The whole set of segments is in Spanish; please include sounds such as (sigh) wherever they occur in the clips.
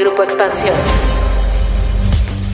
Grupo Expansión.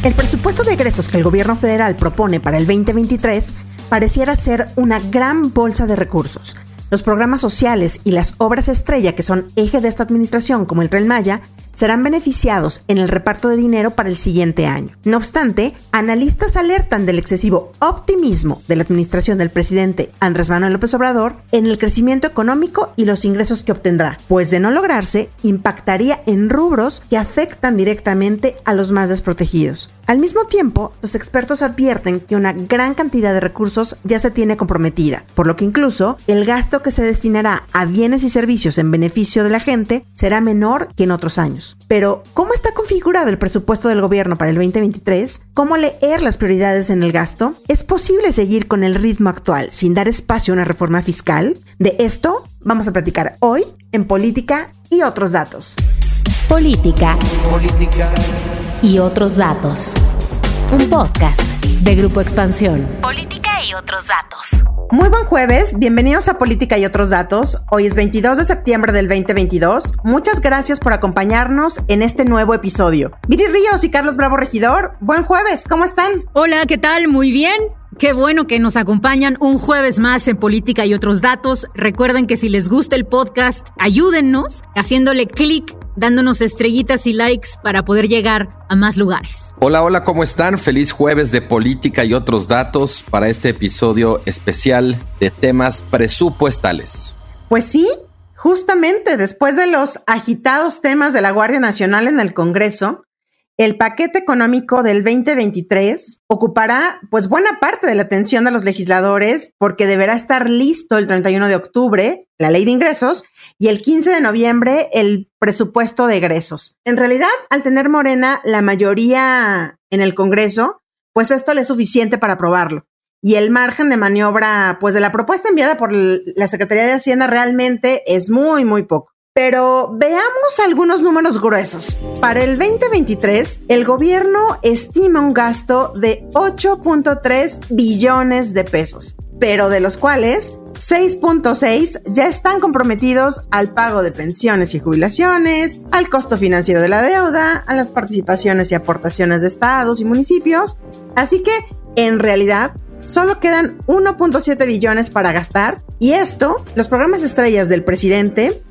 El presupuesto de egresos que el gobierno federal propone para el 2023 pareciera ser una gran bolsa de recursos. Los programas sociales y las obras estrella que son eje de esta administración, como el Tren Maya, serán beneficiados en el reparto de dinero para el siguiente año. No obstante, analistas alertan del excesivo optimismo de la administración del presidente Andrés Manuel López Obrador en el crecimiento económico y los ingresos que obtendrá, pues de no lograrse, impactaría en rubros que afectan directamente a los más desprotegidos. Al mismo tiempo, los expertos advierten que una gran cantidad de recursos ya se tiene comprometida, por lo que incluso el gasto que se destinará a bienes y servicios en beneficio de la gente será menor que en otros años. Pero, ¿cómo está configurado el presupuesto del gobierno para el 2023? ¿Cómo leer las prioridades en el gasto? ¿Es posible seguir con el ritmo actual sin dar espacio a una reforma fiscal? De esto vamos a platicar hoy en Política y otros datos. Política. Política y otros datos. Un podcast de Grupo Expansión. Política y otros datos. Muy buen jueves, bienvenidos a Política y otros datos. Hoy es 22 de septiembre del 2022. Muchas gracias por acompañarnos en este nuevo episodio. Viri Ríos y Carlos Bravo Regidor, buen jueves, ¿cómo están? Hola, ¿qué tal? Muy bien. Qué bueno que nos acompañan un jueves más en Política y otros datos. Recuerden que si les gusta el podcast, ayúdennos haciéndole clic, dándonos estrellitas y likes para poder llegar a más lugares. Hola, hola, ¿cómo están? Feliz jueves de Política y otros datos para este episodio especial de temas presupuestales. Pues sí, justamente después de los agitados temas de la Guardia Nacional en el Congreso, el paquete económico del 2023 ocupará pues buena parte de la atención de los legisladores porque deberá estar listo el 31 de octubre la ley de ingresos y el 15 de noviembre el presupuesto de egresos. En realidad, al tener Morena la mayoría en el Congreso, pues esto le es suficiente para aprobarlo. Y el margen de maniobra, pues de la propuesta enviada por la Secretaría de Hacienda realmente es muy, muy poco. Pero veamos algunos números gruesos. Para el 2023, el gobierno estima un gasto de 8.3 billones de pesos, pero de los cuales 6.6 ya están comprometidos al pago de pensiones y jubilaciones, al costo financiero de la deuda, a las participaciones y aportaciones de estados y municipios. Así que, en realidad, solo quedan 1.7 billones para gastar y esto, los programas estrellas del presidente,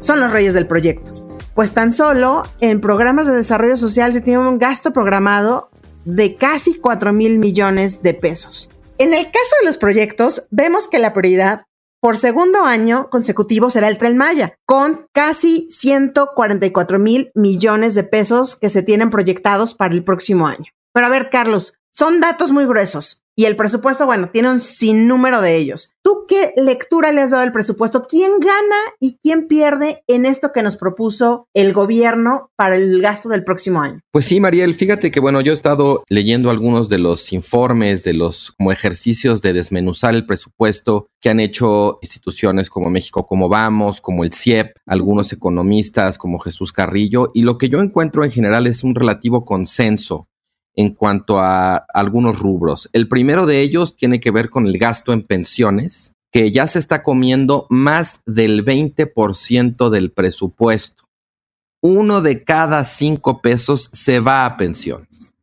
son los reyes del proyecto. Pues tan solo en programas de desarrollo social se tiene un gasto programado de casi 4 mil millones de pesos. En el caso de los proyectos, vemos que la prioridad por segundo año consecutivo será el Tren Maya, con casi 144 mil millones de pesos que se tienen proyectados para el próximo año. Pero a ver, Carlos, son datos muy gruesos. Y el presupuesto, bueno, tiene un sinnúmero de ellos. ¿Tú qué lectura le has dado al presupuesto? ¿Quién gana y quién pierde en esto que nos propuso el gobierno para el gasto del próximo año? Pues sí, Mariel, fíjate que bueno, yo he estado leyendo algunos de los informes, de los como ejercicios de desmenuzar el presupuesto que han hecho instituciones como México como Vamos, como el CIEP, algunos economistas como Jesús Carrillo, y lo que yo encuentro en general es un relativo consenso en cuanto a algunos rubros. El primero de ellos tiene que ver con el gasto en pensiones, que ya se está comiendo más del 20% del presupuesto. Uno de cada cinco pesos se va a pensiones.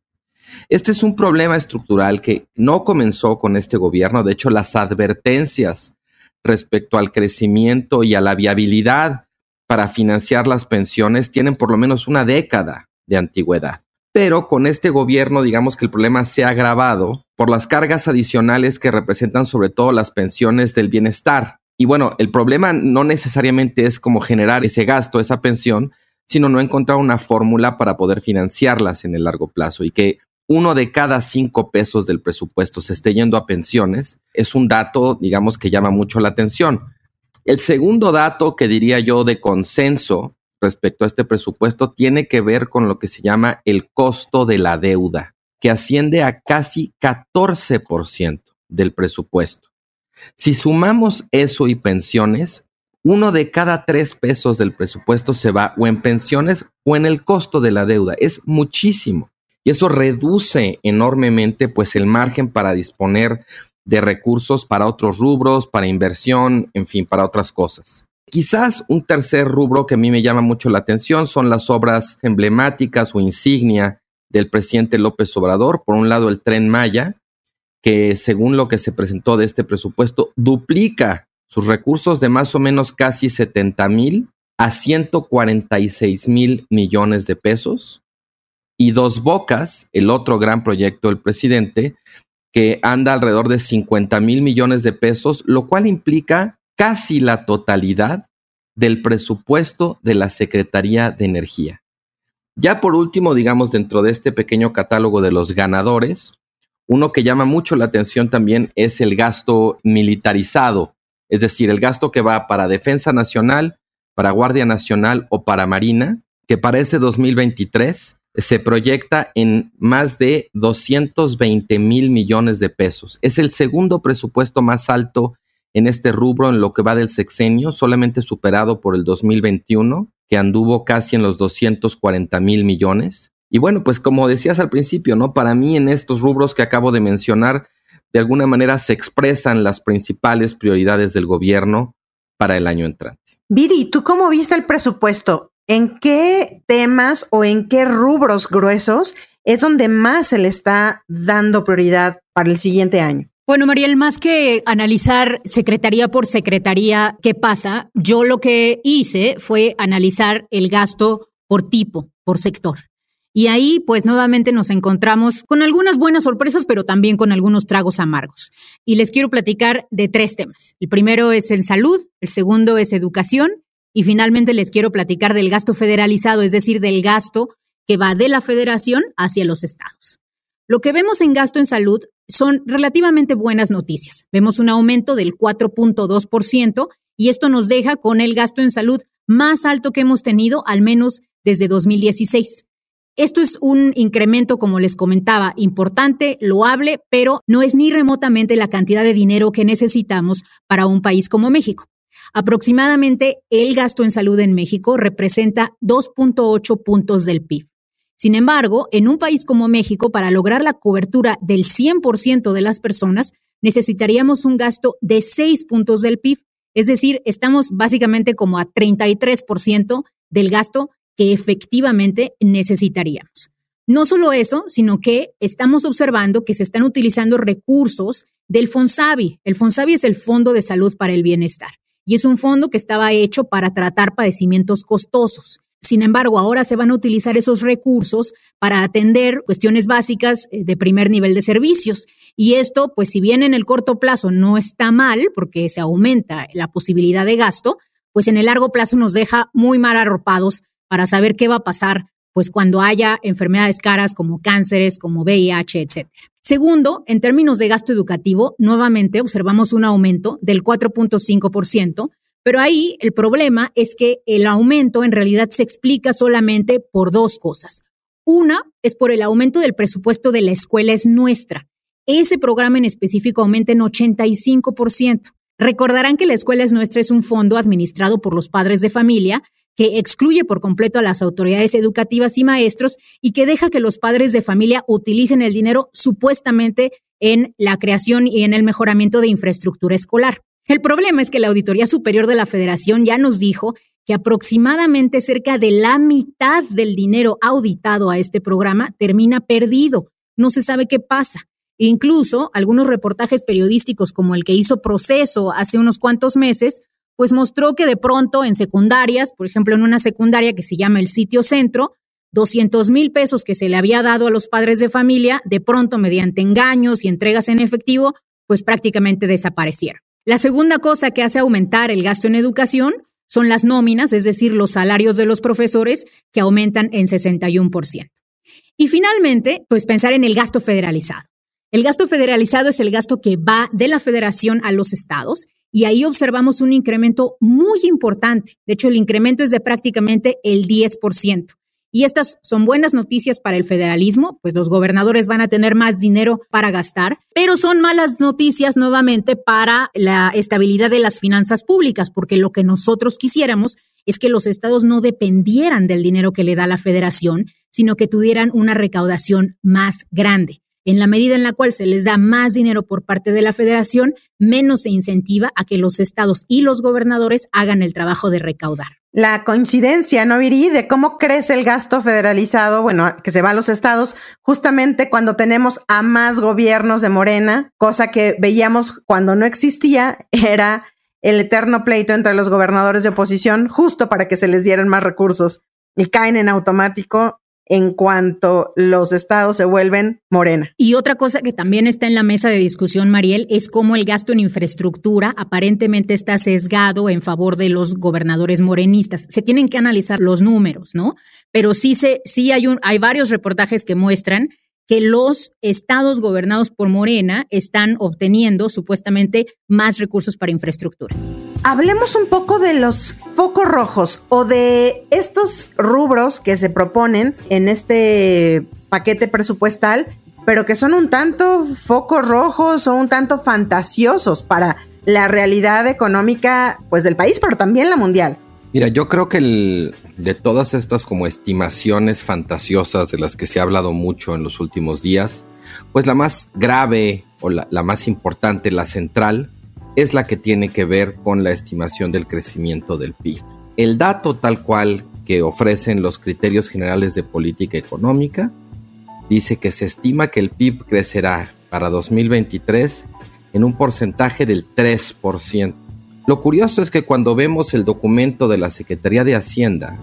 Este es un problema estructural que no comenzó con este gobierno. De hecho, las advertencias respecto al crecimiento y a la viabilidad para financiar las pensiones tienen por lo menos una década de antigüedad pero con este gobierno digamos que el problema se ha agravado por las cargas adicionales que representan sobre todo las pensiones del bienestar. Y bueno, el problema no necesariamente es como generar ese gasto, esa pensión, sino no encontrar una fórmula para poder financiarlas en el largo plazo y que uno de cada cinco pesos del presupuesto se esté yendo a pensiones es un dato, digamos, que llama mucho la atención. El segundo dato que diría yo de consenso respecto a este presupuesto tiene que ver con lo que se llama el costo de la deuda, que asciende a casi 14% del presupuesto. Si sumamos eso y pensiones, uno de cada tres pesos del presupuesto se va o en pensiones o en el costo de la deuda. Es muchísimo. Y eso reduce enormemente pues el margen para disponer de recursos para otros rubros, para inversión, en fin, para otras cosas. Quizás un tercer rubro que a mí me llama mucho la atención son las obras emblemáticas o insignia del presidente López Obrador. Por un lado, el tren Maya, que según lo que se presentó de este presupuesto, duplica sus recursos de más o menos casi 70 mil a 146 mil millones de pesos. Y Dos Bocas, el otro gran proyecto del presidente, que anda alrededor de 50 mil millones de pesos, lo cual implica casi la totalidad del presupuesto de la Secretaría de Energía. Ya por último, digamos, dentro de este pequeño catálogo de los ganadores, uno que llama mucho la atención también es el gasto militarizado, es decir, el gasto que va para Defensa Nacional, para Guardia Nacional o para Marina, que para este 2023 se proyecta en más de 220 mil millones de pesos. Es el segundo presupuesto más alto en este rubro en lo que va del sexenio, solamente superado por el 2021, que anduvo casi en los 240 mil millones. Y bueno, pues como decías al principio, ¿no? Para mí en estos rubros que acabo de mencionar, de alguna manera se expresan las principales prioridades del gobierno para el año entrante. Viri, ¿tú cómo viste el presupuesto? ¿En qué temas o en qué rubros gruesos es donde más se le está dando prioridad para el siguiente año? Bueno, Mariel, más que analizar secretaría por secretaría qué pasa, yo lo que hice fue analizar el gasto por tipo, por sector. Y ahí, pues nuevamente nos encontramos con algunas buenas sorpresas, pero también con algunos tragos amargos. Y les quiero platicar de tres temas. El primero es el salud, el segundo es educación y finalmente les quiero platicar del gasto federalizado, es decir, del gasto que va de la federación hacia los estados. Lo que vemos en gasto en salud son relativamente buenas noticias. Vemos un aumento del 4.2% y esto nos deja con el gasto en salud más alto que hemos tenido al menos desde 2016. Esto es un incremento, como les comentaba, importante, loable, pero no es ni remotamente la cantidad de dinero que necesitamos para un país como México. Aproximadamente el gasto en salud en México representa 2.8 puntos del PIB. Sin embargo, en un país como México, para lograr la cobertura del 100% de las personas, necesitaríamos un gasto de 6 puntos del PIB. Es decir, estamos básicamente como a 33% del gasto que efectivamente necesitaríamos. No solo eso, sino que estamos observando que se están utilizando recursos del FONSAVI. El FONSAVI es el Fondo de Salud para el Bienestar y es un fondo que estaba hecho para tratar padecimientos costosos. Sin embargo, ahora se van a utilizar esos recursos para atender cuestiones básicas eh, de primer nivel de servicios. Y esto, pues si bien en el corto plazo no está mal, porque se aumenta la posibilidad de gasto, pues en el largo plazo nos deja muy mal arropados para saber qué va a pasar pues cuando haya enfermedades caras como cánceres, como VIH, etc. Segundo, en términos de gasto educativo, nuevamente observamos un aumento del 4.5%, pero ahí el problema es que el aumento en realidad se explica solamente por dos cosas. Una es por el aumento del presupuesto de la escuela es nuestra. Ese programa en específico aumenta en 85%. Recordarán que la escuela es nuestra es un fondo administrado por los padres de familia que excluye por completo a las autoridades educativas y maestros y que deja que los padres de familia utilicen el dinero supuestamente en la creación y en el mejoramiento de infraestructura escolar. El problema es que la Auditoría Superior de la Federación ya nos dijo que aproximadamente cerca de la mitad del dinero auditado a este programa termina perdido. No se sabe qué pasa. Incluso algunos reportajes periodísticos como el que hizo Proceso hace unos cuantos meses pues mostró que de pronto en secundarias, por ejemplo, en una secundaria que se llama el sitio centro, 200 mil pesos que se le había dado a los padres de familia, de pronto mediante engaños y entregas en efectivo, pues prácticamente desaparecieron. La segunda cosa que hace aumentar el gasto en educación son las nóminas, es decir, los salarios de los profesores, que aumentan en 61%. Y finalmente, pues pensar en el gasto federalizado. El gasto federalizado es el gasto que va de la federación a los estados y ahí observamos un incremento muy importante. De hecho, el incremento es de prácticamente el 10%. Y estas son buenas noticias para el federalismo, pues los gobernadores van a tener más dinero para gastar, pero son malas noticias nuevamente para la estabilidad de las finanzas públicas, porque lo que nosotros quisiéramos es que los estados no dependieran del dinero que le da la federación, sino que tuvieran una recaudación más grande. En la medida en la cual se les da más dinero por parte de la federación, menos se incentiva a que los estados y los gobernadores hagan el trabajo de recaudar. La coincidencia, ¿no, Viri? De cómo crece el gasto federalizado, bueno, que se va a los estados, justamente cuando tenemos a más gobiernos de Morena, cosa que veíamos cuando no existía, era el eterno pleito entre los gobernadores de oposición, justo para que se les dieran más recursos y caen en automático en cuanto los estados se vuelven morena. Y otra cosa que también está en la mesa de discusión, Mariel, es cómo el gasto en infraestructura aparentemente está sesgado en favor de los gobernadores morenistas. Se tienen que analizar los números, ¿no? Pero sí, se, sí hay, un, hay varios reportajes que muestran que los estados gobernados por Morena están obteniendo supuestamente más recursos para infraestructura. Hablemos un poco de los focos rojos o de estos rubros que se proponen en este paquete presupuestal, pero que son un tanto focos rojos o un tanto fantasiosos para la realidad económica pues del país, pero también la mundial. Mira, yo creo que el, de todas estas como estimaciones fantasiosas de las que se ha hablado mucho en los últimos días, pues la más grave o la, la más importante, la central, es la que tiene que ver con la estimación del crecimiento del PIB. El dato tal cual que ofrecen los criterios generales de política económica dice que se estima que el PIB crecerá para 2023 en un porcentaje del 3%. Lo curioso es que cuando vemos el documento de la Secretaría de Hacienda,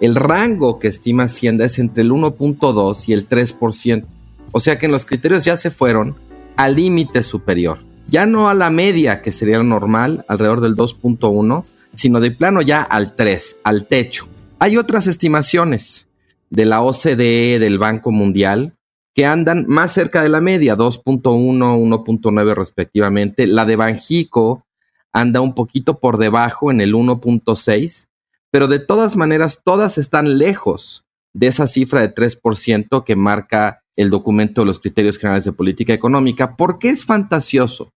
el rango que estima Hacienda es entre el 1.2 y el 3%. O sea que en los criterios ya se fueron al límite superior. Ya no a la media, que sería normal, alrededor del 2.1, sino de plano ya al 3, al techo. Hay otras estimaciones de la OCDE, del Banco Mundial, que andan más cerca de la media, 2.1, 1.9 respectivamente. La de Banjico anda un poquito por debajo en el 1.6, pero de todas maneras todas están lejos de esa cifra de 3% que marca el documento de los criterios generales de política económica. ¿Por qué es fantasioso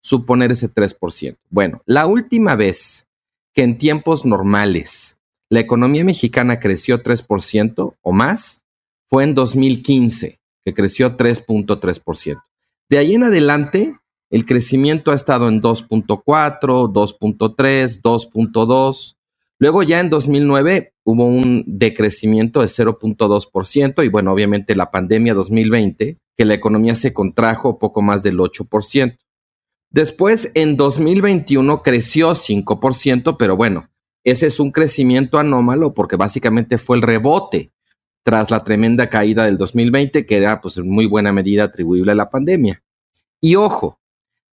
suponer ese 3%? Bueno, la última vez que en tiempos normales la economía mexicana creció 3% o más fue en 2015, que creció 3.3%. De ahí en adelante, el crecimiento ha estado en 2.4, 2.3, 2.2. Luego ya en 2009 hubo un decrecimiento de 0.2% y bueno, obviamente la pandemia 2020, que la economía se contrajo poco más del 8%. Después, en 2021 creció 5%, pero bueno, ese es un crecimiento anómalo porque básicamente fue el rebote tras la tremenda caída del 2020, que era pues en muy buena medida atribuible a la pandemia. Y ojo,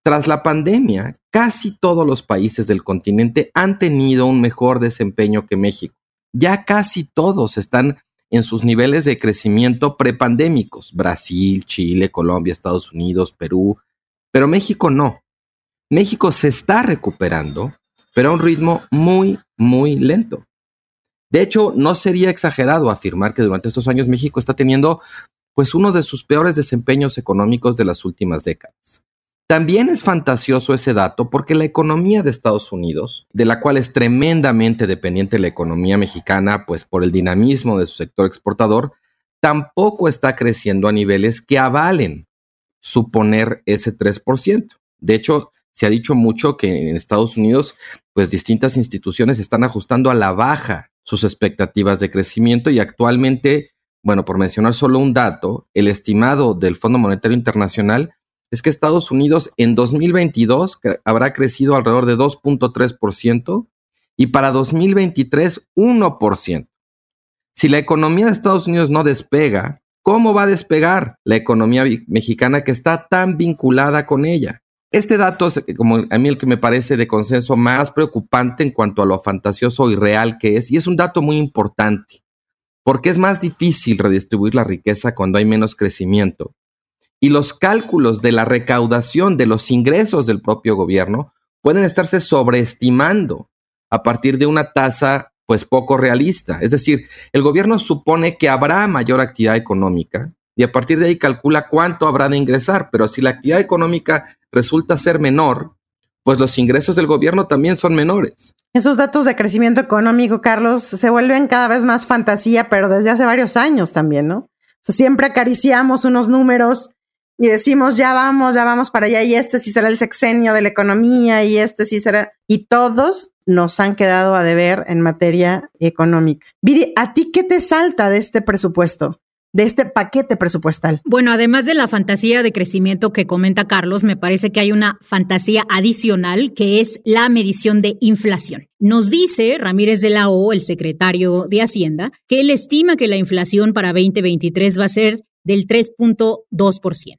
tras la pandemia, casi todos los países del continente han tenido un mejor desempeño que México. Ya casi todos están en sus niveles de crecimiento prepandémicos. Brasil, Chile, Colombia, Estados Unidos, Perú. Pero México no. México se está recuperando, pero a un ritmo muy, muy lento. De hecho, no sería exagerado afirmar que durante estos años México está teniendo pues uno de sus peores desempeños económicos de las últimas décadas. También es fantasioso ese dato porque la economía de Estados Unidos, de la cual es tremendamente dependiente la economía mexicana, pues por el dinamismo de su sector exportador, tampoco está creciendo a niveles que avalen suponer ese 3%. De hecho, se ha dicho mucho que en Estados Unidos, pues distintas instituciones están ajustando a la baja sus expectativas de crecimiento y actualmente, bueno, por mencionar solo un dato, el estimado del Fondo Monetario Internacional es que Estados Unidos en 2022 habrá crecido alrededor de 2.3% y para 2023 1%. Si la economía de Estados Unidos no despega, ¿cómo va a despegar la economía mexicana que está tan vinculada con ella? Este dato es como a mí el que me parece de consenso más preocupante en cuanto a lo fantasioso y real que es, y es un dato muy importante, porque es más difícil redistribuir la riqueza cuando hay menos crecimiento y los cálculos de la recaudación de los ingresos del propio gobierno pueden estarse sobreestimando a partir de una tasa pues poco realista. Es decir, el gobierno supone que habrá mayor actividad económica y a partir de ahí calcula cuánto habrá de ingresar, pero si la actividad económica resulta ser menor, pues los ingresos del gobierno también son menores. Esos datos de crecimiento económico, Carlos, se vuelven cada vez más fantasía, pero desde hace varios años también, ¿no? siempre acariciamos unos números y decimos, ya vamos, ya vamos para allá, y este sí será el sexenio de la economía, y este sí será, y todos nos han quedado a deber en materia económica. Viri, ¿a ti qué te salta de este presupuesto? De este paquete presupuestal. Bueno, además de la fantasía de crecimiento que comenta Carlos, me parece que hay una fantasía adicional que es la medición de inflación. Nos dice Ramírez de la O, el secretario de Hacienda, que él estima que la inflación para 2023 va a ser del 3.2%.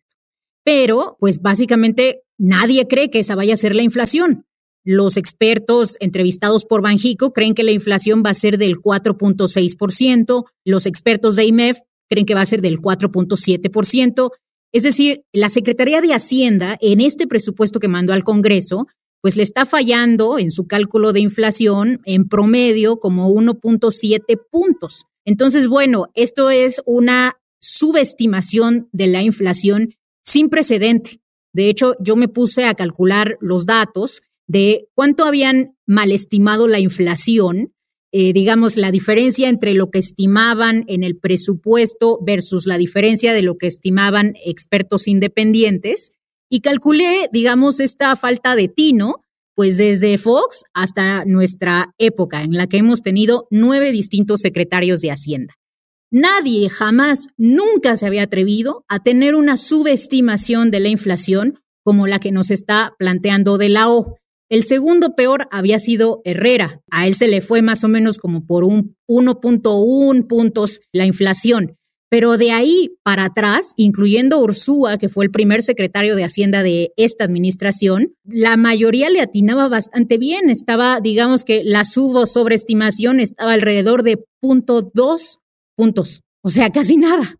Pero, pues básicamente nadie cree que esa vaya a ser la inflación. Los expertos entrevistados por Banjico creen que la inflación va a ser del 4.6%, los expertos de IMEF creen que va a ser del 4.7%. Es decir, la Secretaría de Hacienda en este presupuesto que mandó al Congreso, pues le está fallando en su cálculo de inflación en promedio como 1.7 puntos. Entonces, bueno, esto es una subestimación de la inflación sin precedente. De hecho, yo me puse a calcular los datos de cuánto habían malestimado la inflación eh, digamos, la diferencia entre lo que estimaban en el presupuesto versus la diferencia de lo que estimaban expertos independientes y calculé, digamos, esta falta de tino, pues desde Fox hasta nuestra época en la que hemos tenido nueve distintos secretarios de Hacienda. Nadie jamás, nunca se había atrevido a tener una subestimación de la inflación como la que nos está planteando de la O. El segundo peor había sido Herrera. A él se le fue más o menos como por un 1.1 puntos la inflación. Pero de ahí para atrás, incluyendo Ursúa, que fue el primer secretario de Hacienda de esta administración, la mayoría le atinaba bastante bien. Estaba, digamos que la subo sobreestimación estaba alrededor de punto dos puntos. O sea, casi nada.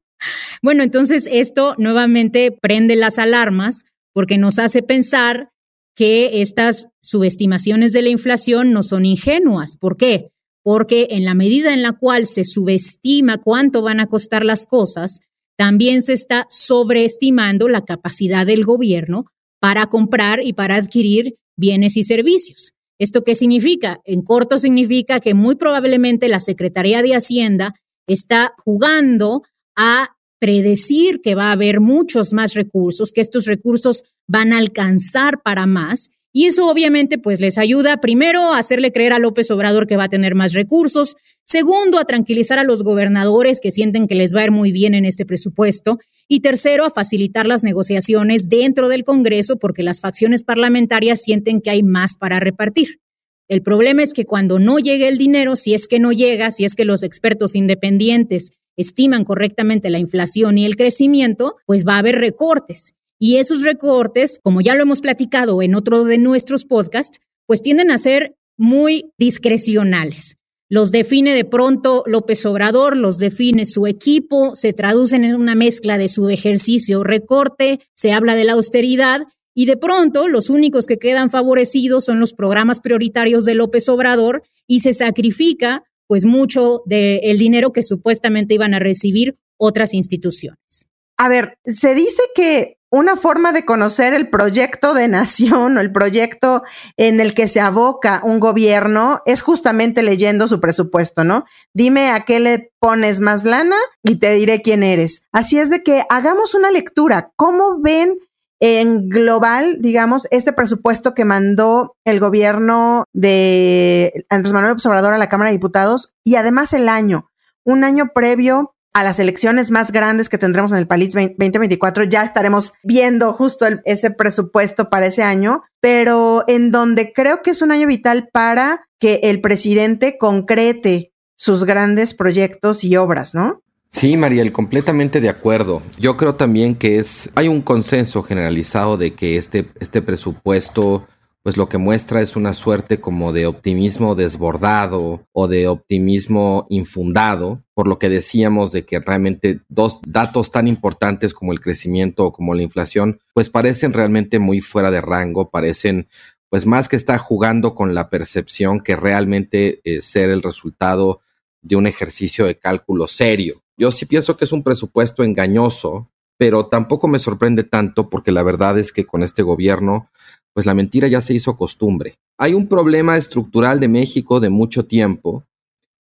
Bueno, entonces esto nuevamente prende las alarmas porque nos hace pensar que estas subestimaciones de la inflación no son ingenuas. ¿Por qué? Porque en la medida en la cual se subestima cuánto van a costar las cosas, también se está sobreestimando la capacidad del gobierno para comprar y para adquirir bienes y servicios. ¿Esto qué significa? En corto significa que muy probablemente la Secretaría de Hacienda está jugando a predecir que va a haber muchos más recursos, que estos recursos van a alcanzar para más. Y eso obviamente pues les ayuda primero a hacerle creer a López Obrador que va a tener más recursos, segundo a tranquilizar a los gobernadores que sienten que les va a ir muy bien en este presupuesto y tercero a facilitar las negociaciones dentro del Congreso porque las facciones parlamentarias sienten que hay más para repartir. El problema es que cuando no llegue el dinero, si es que no llega, si es que los expertos independientes estiman correctamente la inflación y el crecimiento, pues va a haber recortes. Y esos recortes, como ya lo hemos platicado en otro de nuestros podcasts, pues tienden a ser muy discrecionales. Los define de pronto López Obrador, los define su equipo, se traducen en una mezcla de su ejercicio recorte, se habla de la austeridad y de pronto los únicos que quedan favorecidos son los programas prioritarios de López Obrador y se sacrifica pues mucho del dinero que supuestamente iban a recibir otras instituciones. A ver, se dice que una forma de conocer el proyecto de nación (laughs) o el proyecto en el que se aboca un gobierno es justamente leyendo su presupuesto, ¿no? Dime a qué le pones más lana y te diré quién eres. Así es de que hagamos una lectura. ¿Cómo ven en global, digamos, este presupuesto que mandó el gobierno de Andrés Manuel Obrador a la Cámara de Diputados y además el año, un año previo a las elecciones más grandes que tendremos en el país 2024, ya estaremos viendo justo ese presupuesto para ese año, pero en donde creo que es un año vital para que el presidente concrete sus grandes proyectos y obras, ¿no? Sí, Mariel, completamente de acuerdo. Yo creo también que es, hay un consenso generalizado de que este, este presupuesto, pues lo que muestra es una suerte como de optimismo desbordado o de optimismo infundado, por lo que decíamos de que realmente dos datos tan importantes como el crecimiento o como la inflación, pues parecen realmente muy fuera de rango, parecen pues más que está jugando con la percepción que realmente eh, ser el resultado de un ejercicio de cálculo serio. Yo sí pienso que es un presupuesto engañoso, pero tampoco me sorprende tanto porque la verdad es que con este gobierno, pues la mentira ya se hizo costumbre. Hay un problema estructural de México de mucho tiempo,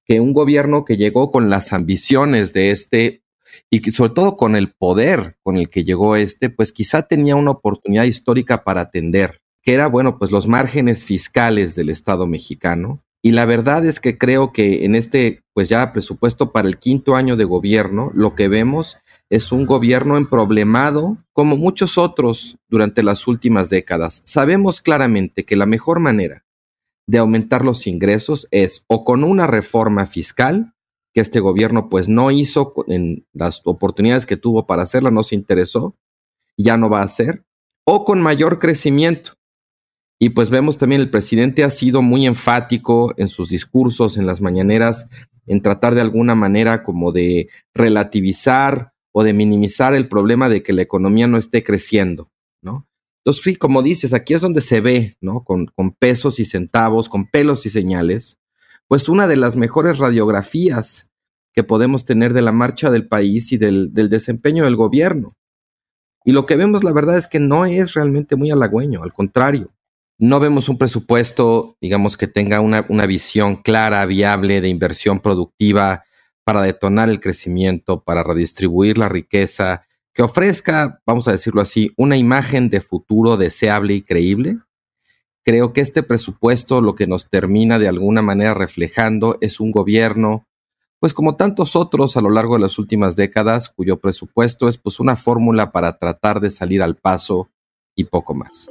que un gobierno que llegó con las ambiciones de este y que sobre todo con el poder con el que llegó este, pues quizá tenía una oportunidad histórica para atender, que era, bueno, pues los márgenes fiscales del Estado mexicano. Y la verdad es que creo que en este, pues ya presupuesto para el quinto año de gobierno, lo que vemos es un gobierno emproblemado como muchos otros durante las últimas décadas. Sabemos claramente que la mejor manera de aumentar los ingresos es o con una reforma fiscal que este gobierno pues no hizo en las oportunidades que tuvo para hacerla, no se interesó, ya no va a hacer, o con mayor crecimiento. Y pues vemos también el presidente ha sido muy enfático en sus discursos, en las mañaneras, en tratar de alguna manera como de relativizar o de minimizar el problema de que la economía no esté creciendo, ¿no? Entonces, sí, como dices, aquí es donde se ve, ¿no? Con, pesos y centavos, con pelos y señales, pues una de las mejores radiografías que podemos tener de la marcha del país y del, desempeño del gobierno. Y lo que vemos, la verdad, es que no es realmente muy halagüeño, al contrario. No vemos un presupuesto, digamos, que tenga una, una visión clara, viable de inversión productiva para detonar el crecimiento, para redistribuir la riqueza, que ofrezca, vamos a decirlo así, una imagen de futuro deseable y creíble Creo que este presupuesto lo que nos termina de alguna manera reflejando es un gobierno, pues como tantos otros a lo largo de las últimas décadas, cuyo presupuesto es pues una fórmula para tratar de salir al paso y poco más.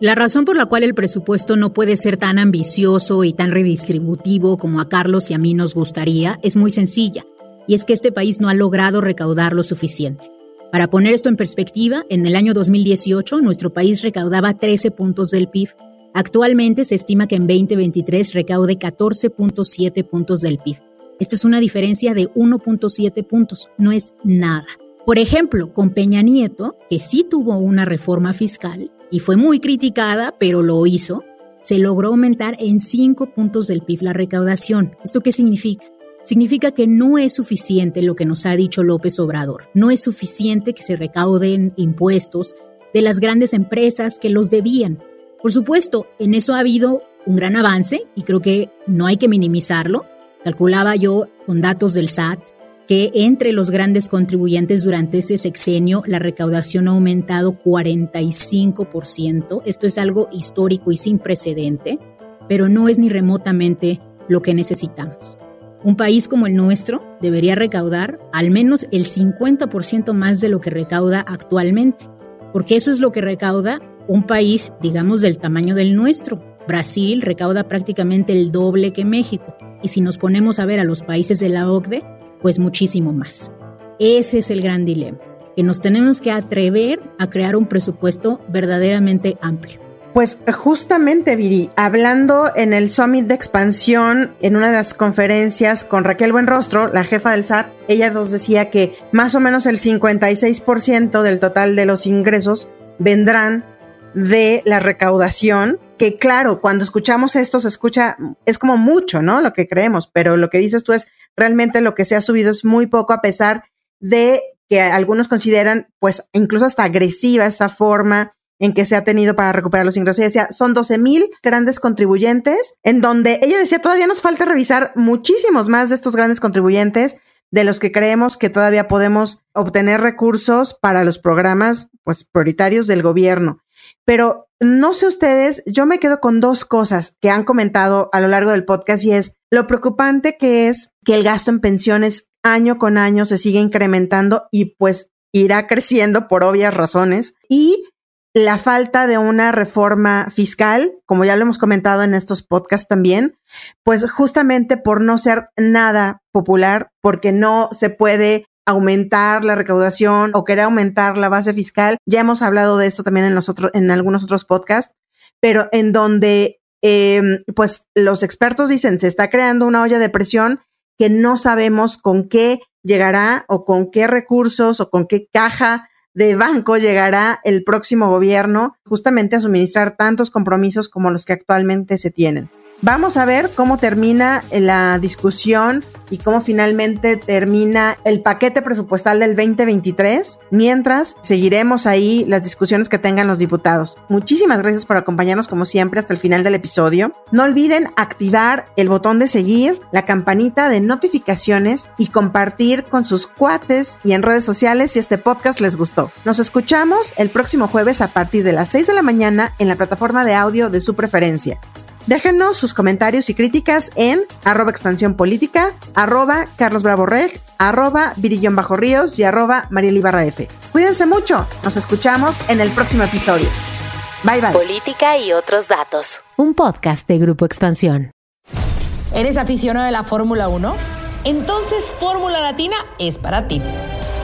La razón por la cual el presupuesto no puede ser tan ambicioso y tan redistributivo como a Carlos y a mí nos gustaría es muy sencilla, y es que este país no ha logrado recaudar lo suficiente. Para poner esto en perspectiva, en el año 2018 nuestro país recaudaba 13 puntos del PIB Actualmente se estima que en 2023 recaude 14.7 puntos del PIB. Esto es una diferencia de 1.7 puntos, no es nada. Por ejemplo, con Peña Nieto, que sí tuvo una reforma fiscal y fue muy criticada, pero lo hizo, se logró aumentar en 5 puntos del PIB la recaudación. ¿Esto qué significa? Significa que no es suficiente lo que nos ha dicho López Obrador. No es suficiente que se recauden impuestos de las grandes empresas que los debían. Por supuesto, en eso ha habido un gran avance y creo que no hay que minimizarlo. Calculaba yo con datos del SAT que entre los grandes contribuyentes durante este sexenio la recaudación ha aumentado 45%. Esto es algo histórico y sin precedente, pero no es ni remotamente lo que necesitamos. Un país como el nuestro debería recaudar al menos el 50% más de lo que recauda actualmente, porque eso es lo que recauda un país, digamos, del tamaño del nuestro. Brasil recauda prácticamente el doble que México. Y si nos ponemos a ver a los países de la OCDE, pues muchísimo más. Ese es el gran dilema, que nos tenemos que atrever a crear un presupuesto verdaderamente amplio. Pues justamente, Viri, hablando en el Summit de Expansión, en una de las conferencias con Raquel Buenrostro, la jefa del SAT, ella nos decía que más o menos el 56% del total de los ingresos vendrán de la recaudación, que claro, cuando escuchamos esto se escucha, es como mucho, ¿no? Lo que creemos, pero lo que dices tú es realmente lo que se ha subido es muy poco a pesar de que algunos consideran pues incluso hasta agresiva esta forma en que se ha tenido para recuperar los ingresos. Ella decía, son 12 mil grandes contribuyentes, en donde ella decía, todavía nos falta revisar muchísimos más de estos grandes contribuyentes de los que creemos que todavía podemos obtener recursos para los programas pues prioritarios del gobierno. Pero no sé ustedes, yo me quedo con dos cosas que han comentado a lo largo del podcast y es lo preocupante que es que el gasto en pensiones año con año se sigue incrementando y pues irá creciendo por obvias razones. Y la falta de una reforma fiscal, como ya lo hemos comentado en estos podcasts también, pues justamente por no ser nada popular, porque no se puede aumentar la recaudación o querer aumentar la base fiscal. Ya hemos hablado de esto también en, los en algunos otros podcasts, pero en donde em, pues los expertos dicen se está creando una olla de presión que no sabemos con qué llegará o con qué recursos o con qué caja de banco llegará el próximo gobierno justamente a suministrar tantos compromisos como los que actualmente se tienen. Vamos a ver cómo termina la discusión y cómo finalmente termina el paquete presupuestal del 2023, mientras seguiremos ahí las discusiones que tengan los diputados. Muchísimas gracias por acompañarnos como siempre hasta el final del episodio. No olviden activar el botón de seguir, la campanita de notificaciones y compartir con sus cuates y en redes sociales si este podcast les gustó. Nos escuchamos el próximo jueves a partir de las 6 de la mañana en la plataforma de audio de su preferencia. Déjenos sus comentarios y críticas en arroba expansión política, arroba Carlos Bravo Reg, arroba Virillón Bajo Ríos y arroba Mariel F. Cuídense mucho, nos escuchamos en el próximo episodio. Bye bye. Política y otros datos. Un podcast de Grupo Expansión. ¿Eres aficionado de la Fórmula 1? Entonces Fórmula Latina es para ti.